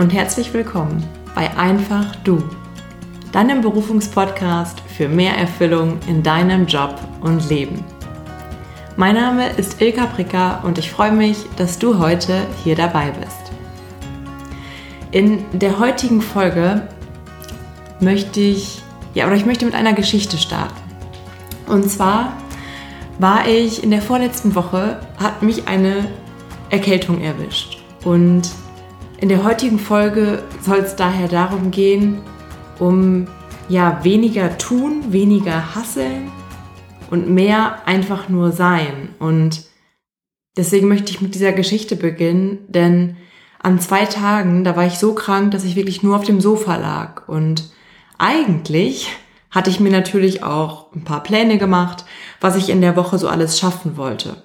und herzlich willkommen bei Einfach Du, deinem Berufungspodcast für mehr Erfüllung in deinem Job und Leben. Mein Name ist Ilka Pricker und ich freue mich, dass du heute hier dabei bist. In der heutigen Folge möchte ich, ja, oder ich möchte mit einer Geschichte starten. Und zwar war ich in der vorletzten Woche, hat mich eine Erkältung erwischt. Und in der heutigen Folge soll es daher darum gehen, um ja weniger tun, weniger hasseln und mehr einfach nur sein. Und deswegen möchte ich mit dieser Geschichte beginnen, denn an zwei Tagen, da war ich so krank, dass ich wirklich nur auf dem Sofa lag. Und eigentlich hatte ich mir natürlich auch ein paar Pläne gemacht, was ich in der Woche so alles schaffen wollte.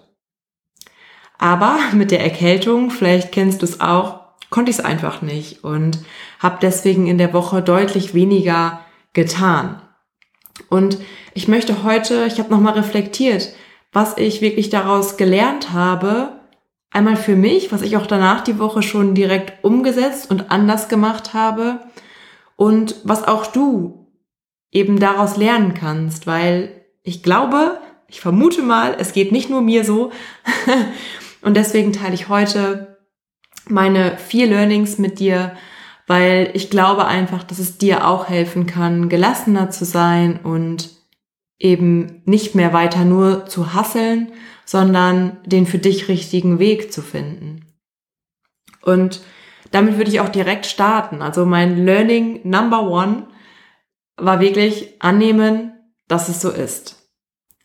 Aber mit der Erkältung, vielleicht kennst du es auch, konnte ich es einfach nicht und habe deswegen in der Woche deutlich weniger getan. Und ich möchte heute, ich habe nochmal reflektiert, was ich wirklich daraus gelernt habe. Einmal für mich, was ich auch danach die Woche schon direkt umgesetzt und anders gemacht habe. Und was auch du eben daraus lernen kannst, weil ich glaube, ich vermute mal, es geht nicht nur mir so. und deswegen teile ich heute meine vier Learnings mit dir, weil ich glaube einfach, dass es dir auch helfen kann, gelassener zu sein und eben nicht mehr weiter nur zu hasseln, sondern den für dich richtigen Weg zu finden. Und damit würde ich auch direkt starten. Also mein Learning Number One war wirklich annehmen, dass es so ist.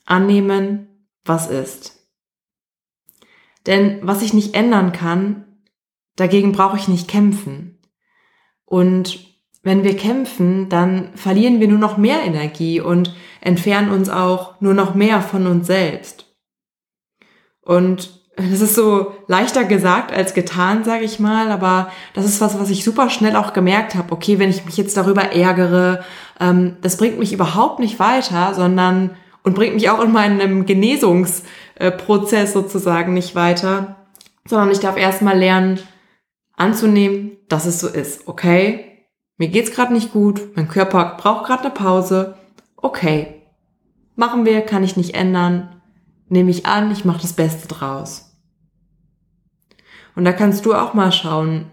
Annehmen, was ist. Denn was ich nicht ändern kann, Dagegen brauche ich nicht kämpfen. Und wenn wir kämpfen, dann verlieren wir nur noch mehr Energie und entfernen uns auch nur noch mehr von uns selbst. Und das ist so leichter gesagt als getan, sage ich mal, aber das ist was, was ich super schnell auch gemerkt habe. Okay, wenn ich mich jetzt darüber ärgere, ähm, das bringt mich überhaupt nicht weiter, sondern und bringt mich auch in meinem Genesungsprozess sozusagen nicht weiter, sondern ich darf erstmal lernen, anzunehmen, dass es so ist. Okay, mir geht's gerade nicht gut, mein Körper braucht gerade eine Pause. Okay, machen wir, kann ich nicht ändern. Nehme ich an, ich mache das Beste draus. Und da kannst du auch mal schauen,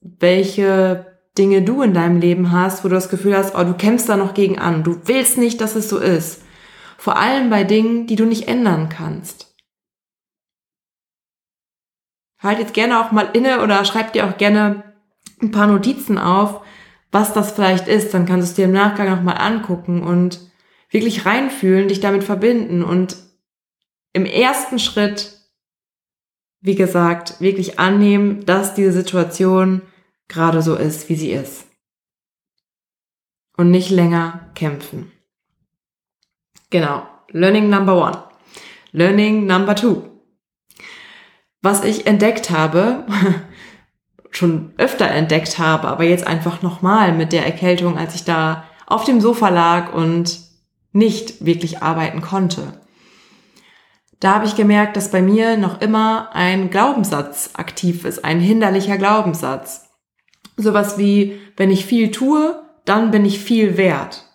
welche Dinge du in deinem Leben hast, wo du das Gefühl hast, oh, du kämpfst da noch gegen an. Du willst nicht, dass es so ist. Vor allem bei Dingen, die du nicht ändern kannst halt jetzt gerne auch mal inne oder schreib dir auch gerne ein paar Notizen auf, was das vielleicht ist. Dann kannst du es dir im Nachgang nochmal angucken und wirklich reinfühlen, dich damit verbinden und im ersten Schritt, wie gesagt, wirklich annehmen, dass diese Situation gerade so ist, wie sie ist. Und nicht länger kämpfen. Genau. Learning number one. Learning number two was ich entdeckt habe, schon öfter entdeckt habe, aber jetzt einfach nochmal mit der Erkältung, als ich da auf dem Sofa lag und nicht wirklich arbeiten konnte. Da habe ich gemerkt, dass bei mir noch immer ein Glaubenssatz aktiv ist, ein hinderlicher Glaubenssatz. Sowas wie, wenn ich viel tue, dann bin ich viel wert.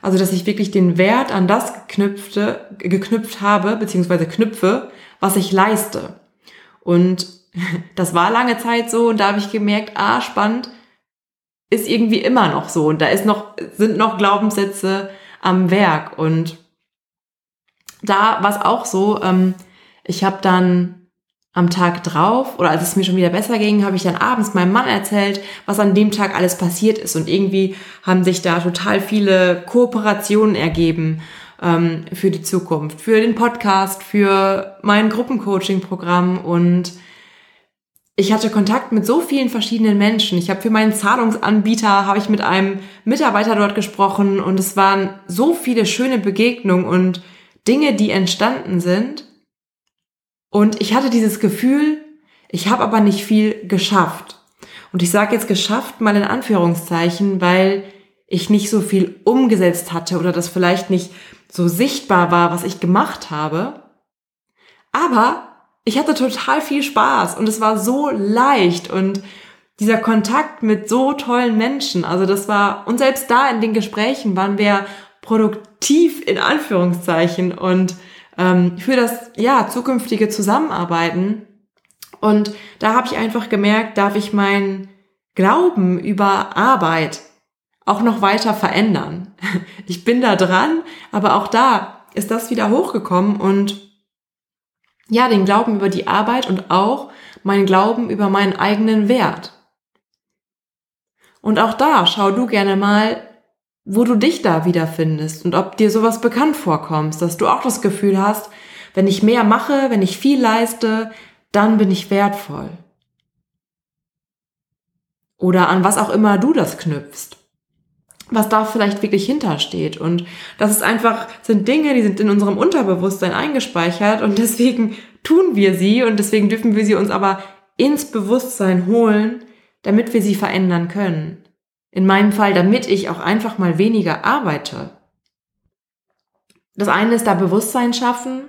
Also, dass ich wirklich den Wert an das geknüpfte, geknüpft habe, beziehungsweise knüpfe, was ich leiste. Und das war lange Zeit so und da habe ich gemerkt, ah, spannend, ist irgendwie immer noch so. Und da ist noch, sind noch Glaubenssätze am Werk. Und da war es auch so, ähm, ich habe dann am Tag drauf, oder als es mir schon wieder besser ging, habe ich dann abends meinem Mann erzählt, was an dem Tag alles passiert ist. Und irgendwie haben sich da total viele Kooperationen ergeben ähm, für die Zukunft, für den Podcast, für mein Gruppencoaching-Programm und ich hatte Kontakt mit so vielen verschiedenen Menschen. Ich habe für meinen Zahlungsanbieter habe ich mit einem Mitarbeiter dort gesprochen und es waren so viele schöne Begegnungen und Dinge, die entstanden sind. Und ich hatte dieses Gefühl, ich habe aber nicht viel geschafft. Und ich sage jetzt geschafft mal in Anführungszeichen, weil ich nicht so viel umgesetzt hatte oder das vielleicht nicht so sichtbar war, was ich gemacht habe. Aber ich hatte total viel Spaß und es war so leicht und dieser Kontakt mit so tollen Menschen. Also das war, und selbst da in den Gesprächen waren wir produktiv in Anführungszeichen und ähm, für das ja zukünftige Zusammenarbeiten. Und da habe ich einfach gemerkt, darf ich meinen Glauben über Arbeit auch noch weiter verändern. Ich bin da dran, aber auch da ist das wieder hochgekommen und ja, den Glauben über die Arbeit und auch mein Glauben über meinen eigenen Wert. Und auch da schau du gerne mal, wo du dich da wiederfindest und ob dir sowas bekannt vorkommt, dass du auch das Gefühl hast, wenn ich mehr mache, wenn ich viel leiste, dann bin ich wertvoll. Oder an was auch immer du das knüpfst. Was da vielleicht wirklich hintersteht. Und das ist einfach, sind Dinge, die sind in unserem Unterbewusstsein eingespeichert und deswegen tun wir sie und deswegen dürfen wir sie uns aber ins Bewusstsein holen, damit wir sie verändern können. In meinem Fall, damit ich auch einfach mal weniger arbeite. Das eine ist da Bewusstsein schaffen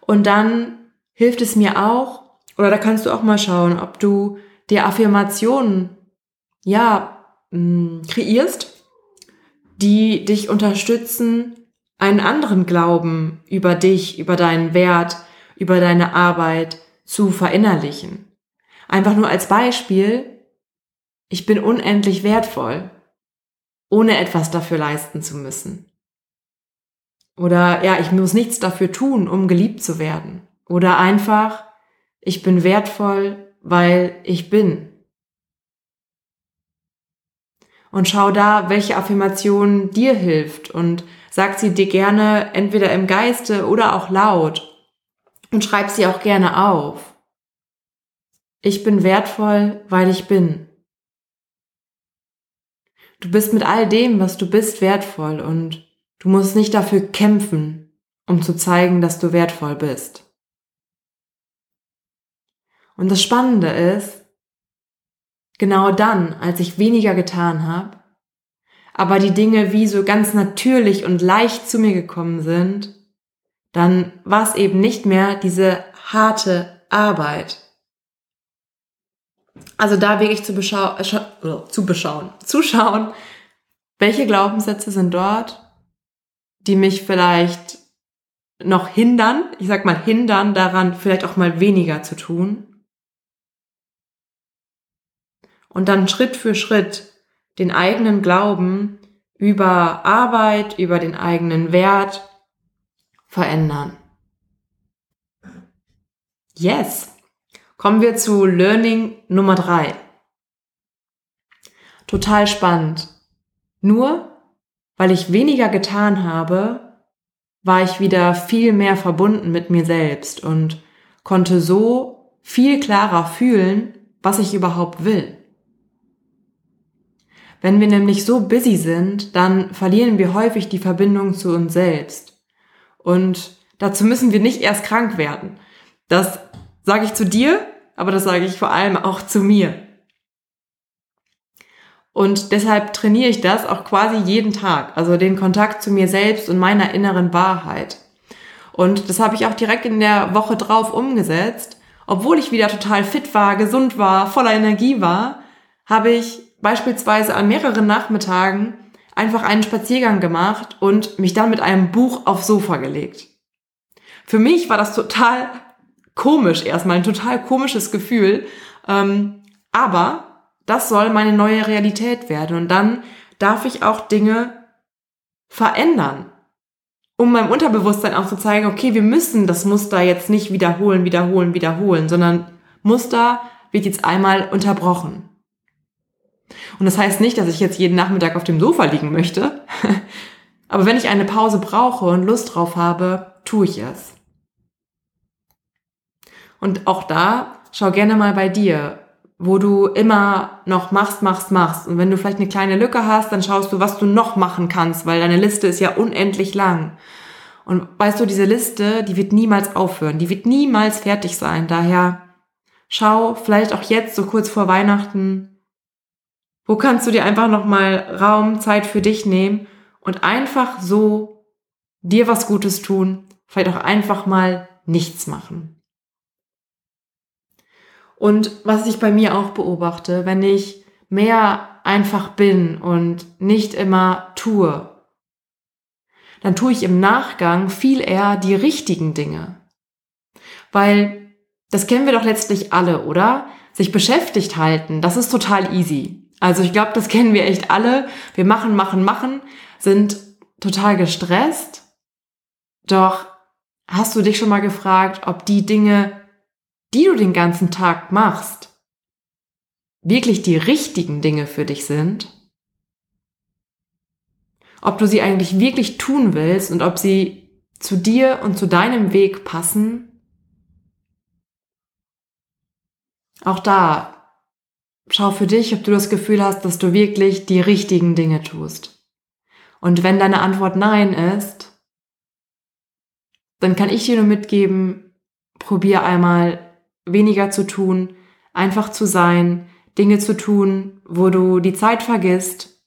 und dann hilft es mir auch, oder da kannst du auch mal schauen, ob du dir Affirmationen, ja, mm, kreierst, die dich unterstützen, einen anderen Glauben über dich, über deinen Wert, über deine Arbeit zu verinnerlichen. Einfach nur als Beispiel, ich bin unendlich wertvoll, ohne etwas dafür leisten zu müssen. Oder ja, ich muss nichts dafür tun, um geliebt zu werden. Oder einfach, ich bin wertvoll, weil ich bin. Und schau da, welche Affirmation dir hilft und sag sie dir gerne entweder im Geiste oder auch laut und schreib sie auch gerne auf. Ich bin wertvoll, weil ich bin. Du bist mit all dem, was du bist, wertvoll und du musst nicht dafür kämpfen, um zu zeigen, dass du wertvoll bist. Und das Spannende ist, genau dann, als ich weniger getan habe, aber die Dinge wie so ganz natürlich und leicht zu mir gekommen sind, dann war es eben nicht mehr diese harte Arbeit, also da wirklich zu, äh, zu beschauen, zuschauen, welche Glaubenssätze sind dort, die mich vielleicht noch hindern, ich sag mal hindern daran, vielleicht auch mal weniger zu tun. Und dann Schritt für Schritt den eigenen Glauben über Arbeit, über den eigenen Wert verändern. Yes! Kommen wir zu Learning Nummer drei. Total spannend. Nur weil ich weniger getan habe, war ich wieder viel mehr verbunden mit mir selbst und konnte so viel klarer fühlen, was ich überhaupt will. Wenn wir nämlich so busy sind, dann verlieren wir häufig die Verbindung zu uns selbst. Und dazu müssen wir nicht erst krank werden. Das sage ich zu dir, aber das sage ich vor allem auch zu mir. Und deshalb trainiere ich das auch quasi jeden Tag, also den Kontakt zu mir selbst und meiner inneren Wahrheit. Und das habe ich auch direkt in der Woche drauf umgesetzt. Obwohl ich wieder total fit war, gesund war, voller Energie war, habe ich beispielsweise an mehreren Nachmittagen einfach einen Spaziergang gemacht und mich dann mit einem Buch aufs Sofa gelegt. Für mich war das total komisch erstmal, ein total komisches Gefühl. Ähm, aber das soll meine neue Realität werden. Und dann darf ich auch Dinge verändern, um meinem Unterbewusstsein auch zu zeigen, okay, wir müssen das Muster jetzt nicht wiederholen, wiederholen, wiederholen, sondern Muster wird jetzt einmal unterbrochen. Und das heißt nicht, dass ich jetzt jeden Nachmittag auf dem Sofa liegen möchte. Aber wenn ich eine Pause brauche und Lust drauf habe, tue ich es. Und auch da, schau gerne mal bei dir, wo du immer noch machst, machst, machst. Und wenn du vielleicht eine kleine Lücke hast, dann schaust du, was du noch machen kannst, weil deine Liste ist ja unendlich lang. Und weißt du, diese Liste, die wird niemals aufhören, die wird niemals fertig sein. Daher schau vielleicht auch jetzt, so kurz vor Weihnachten, wo kannst du dir einfach nochmal Raum, Zeit für dich nehmen und einfach so dir was Gutes tun, vielleicht auch einfach mal nichts machen. Und was ich bei mir auch beobachte, wenn ich mehr einfach bin und nicht immer tue, dann tue ich im Nachgang viel eher die richtigen Dinge. Weil das kennen wir doch letztlich alle, oder? Sich beschäftigt halten, das ist total easy. Also ich glaube, das kennen wir echt alle. Wir machen, machen, machen, sind total gestresst. Doch hast du dich schon mal gefragt, ob die Dinge, die du den ganzen Tag machst, wirklich die richtigen Dinge für dich sind? Ob du sie eigentlich wirklich tun willst und ob sie zu dir und zu deinem Weg passen? Auch da, schau für dich, ob du das Gefühl hast, dass du wirklich die richtigen Dinge tust. Und wenn deine Antwort Nein ist, dann kann ich dir nur mitgeben, probier einmal weniger zu tun, einfach zu sein, Dinge zu tun, wo du die Zeit vergisst.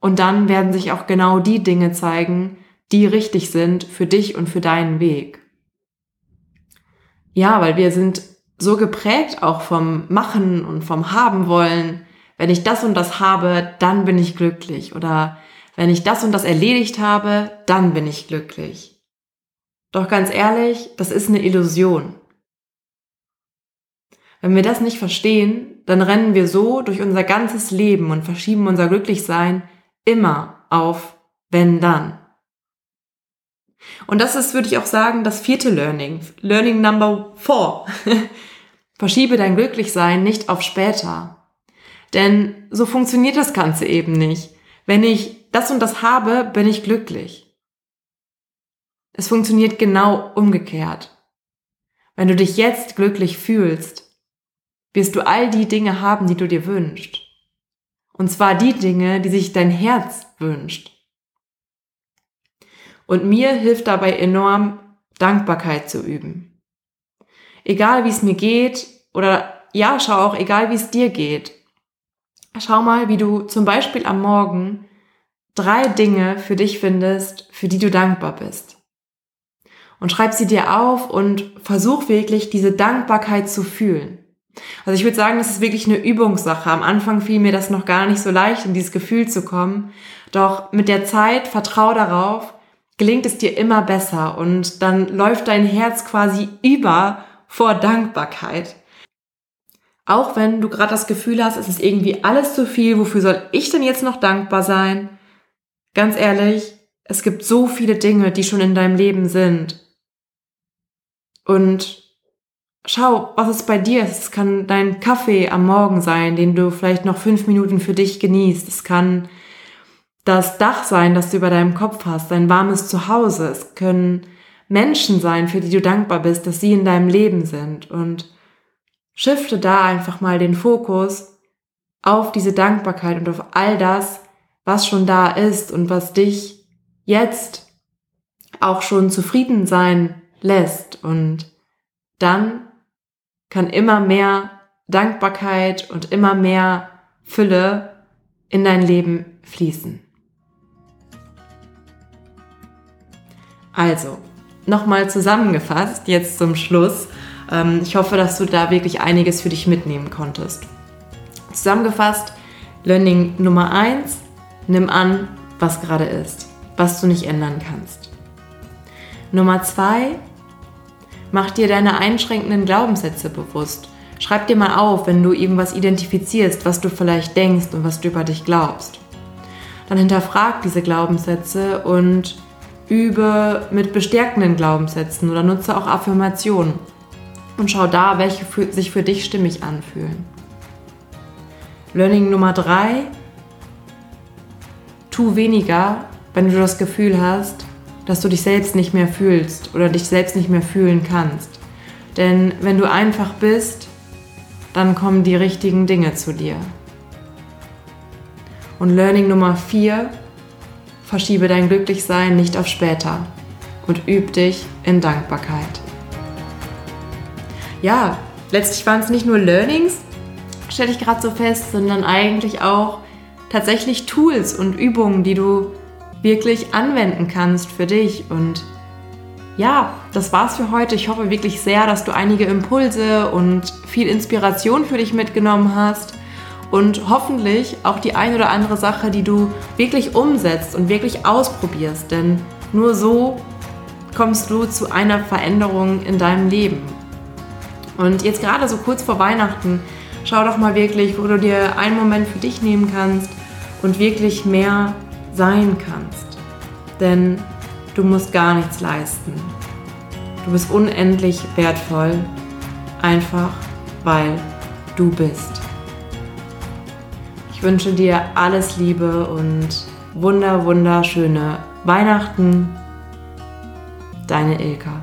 Und dann werden sich auch genau die Dinge zeigen, die richtig sind für dich und für deinen Weg. Ja, weil wir sind so geprägt auch vom Machen und vom Haben wollen. Wenn ich das und das habe, dann bin ich glücklich. Oder wenn ich das und das erledigt habe, dann bin ich glücklich. Doch ganz ehrlich, das ist eine Illusion. Wenn wir das nicht verstehen, dann rennen wir so durch unser ganzes Leben und verschieben unser Glücklichsein immer auf wenn dann. Und das ist, würde ich auch sagen, das vierte Learning. Learning number four. Verschiebe dein Glücklichsein nicht auf später. Denn so funktioniert das Ganze eben nicht. Wenn ich das und das habe, bin ich glücklich. Es funktioniert genau umgekehrt. Wenn du dich jetzt glücklich fühlst, wirst du all die Dinge haben, die du dir wünschst. Und zwar die Dinge, die sich dein Herz wünscht. Und mir hilft dabei enorm, Dankbarkeit zu üben. Egal wie es mir geht, oder ja, schau auch, egal wie es dir geht. Schau mal, wie du zum Beispiel am Morgen drei Dinge für dich findest, für die du dankbar bist. Und schreib sie dir auf und versuch wirklich diese Dankbarkeit zu fühlen. Also ich würde sagen, das ist wirklich eine Übungssache. Am Anfang fiel mir das noch gar nicht so leicht, in dieses Gefühl zu kommen. Doch mit der Zeit, vertrau darauf, gelingt es dir immer besser und dann läuft dein Herz quasi über vor Dankbarkeit. Auch wenn du gerade das Gefühl hast, es ist irgendwie alles zu viel, wofür soll ich denn jetzt noch dankbar sein? Ganz ehrlich, es gibt so viele Dinge, die schon in deinem Leben sind. Und schau, was es bei dir ist. Es kann dein Kaffee am Morgen sein, den du vielleicht noch fünf Minuten für dich genießt. Es kann das Dach sein, das du über deinem Kopf hast, dein warmes Zuhause. Es können Menschen sein, für die du dankbar bist, dass sie in deinem Leben sind. Und shifte da einfach mal den Fokus auf diese Dankbarkeit und auf all das, was schon da ist und was dich jetzt auch schon zufrieden sein lässt. Und dann kann immer mehr Dankbarkeit und immer mehr Fülle in dein Leben fließen. Also, nochmal zusammengefasst, jetzt zum Schluss. Ähm, ich hoffe, dass du da wirklich einiges für dich mitnehmen konntest. Zusammengefasst, Learning Nummer 1, nimm an, was gerade ist, was du nicht ändern kannst. Nummer 2, mach dir deine einschränkenden Glaubenssätze bewusst. Schreib dir mal auf, wenn du irgendwas identifizierst, was du vielleicht denkst und was du über dich glaubst. Dann hinterfrag diese Glaubenssätze und übe mit bestärkenden Glaubenssätzen oder nutze auch Affirmationen und schau da, welche für, sich für dich stimmig anfühlen. Learning Nummer drei: Tu weniger, wenn du das Gefühl hast, dass du dich selbst nicht mehr fühlst oder dich selbst nicht mehr fühlen kannst. Denn wenn du einfach bist, dann kommen die richtigen Dinge zu dir. Und Learning Nummer vier: Verschiebe dein Glücklichsein nicht auf später und üb dich in Dankbarkeit ja, letztlich waren es nicht nur Learnings, stelle ich gerade so fest, sondern eigentlich auch tatsächlich Tools und Übungen, die du wirklich anwenden kannst für dich. Und ja, das war's für heute. Ich hoffe wirklich sehr, dass du einige Impulse und viel Inspiration für dich mitgenommen hast und hoffentlich auch die ein oder andere Sache, die du wirklich umsetzt und wirklich ausprobierst, denn nur so kommst du zu einer Veränderung in deinem Leben. Und jetzt gerade so kurz vor Weihnachten, schau doch mal wirklich, wo du dir einen Moment für dich nehmen kannst und wirklich mehr sein kannst. Denn du musst gar nichts leisten. Du bist unendlich wertvoll, einfach weil du bist. Ich wünsche dir alles Liebe und wunder, wunderschöne Weihnachten. Deine Ilka.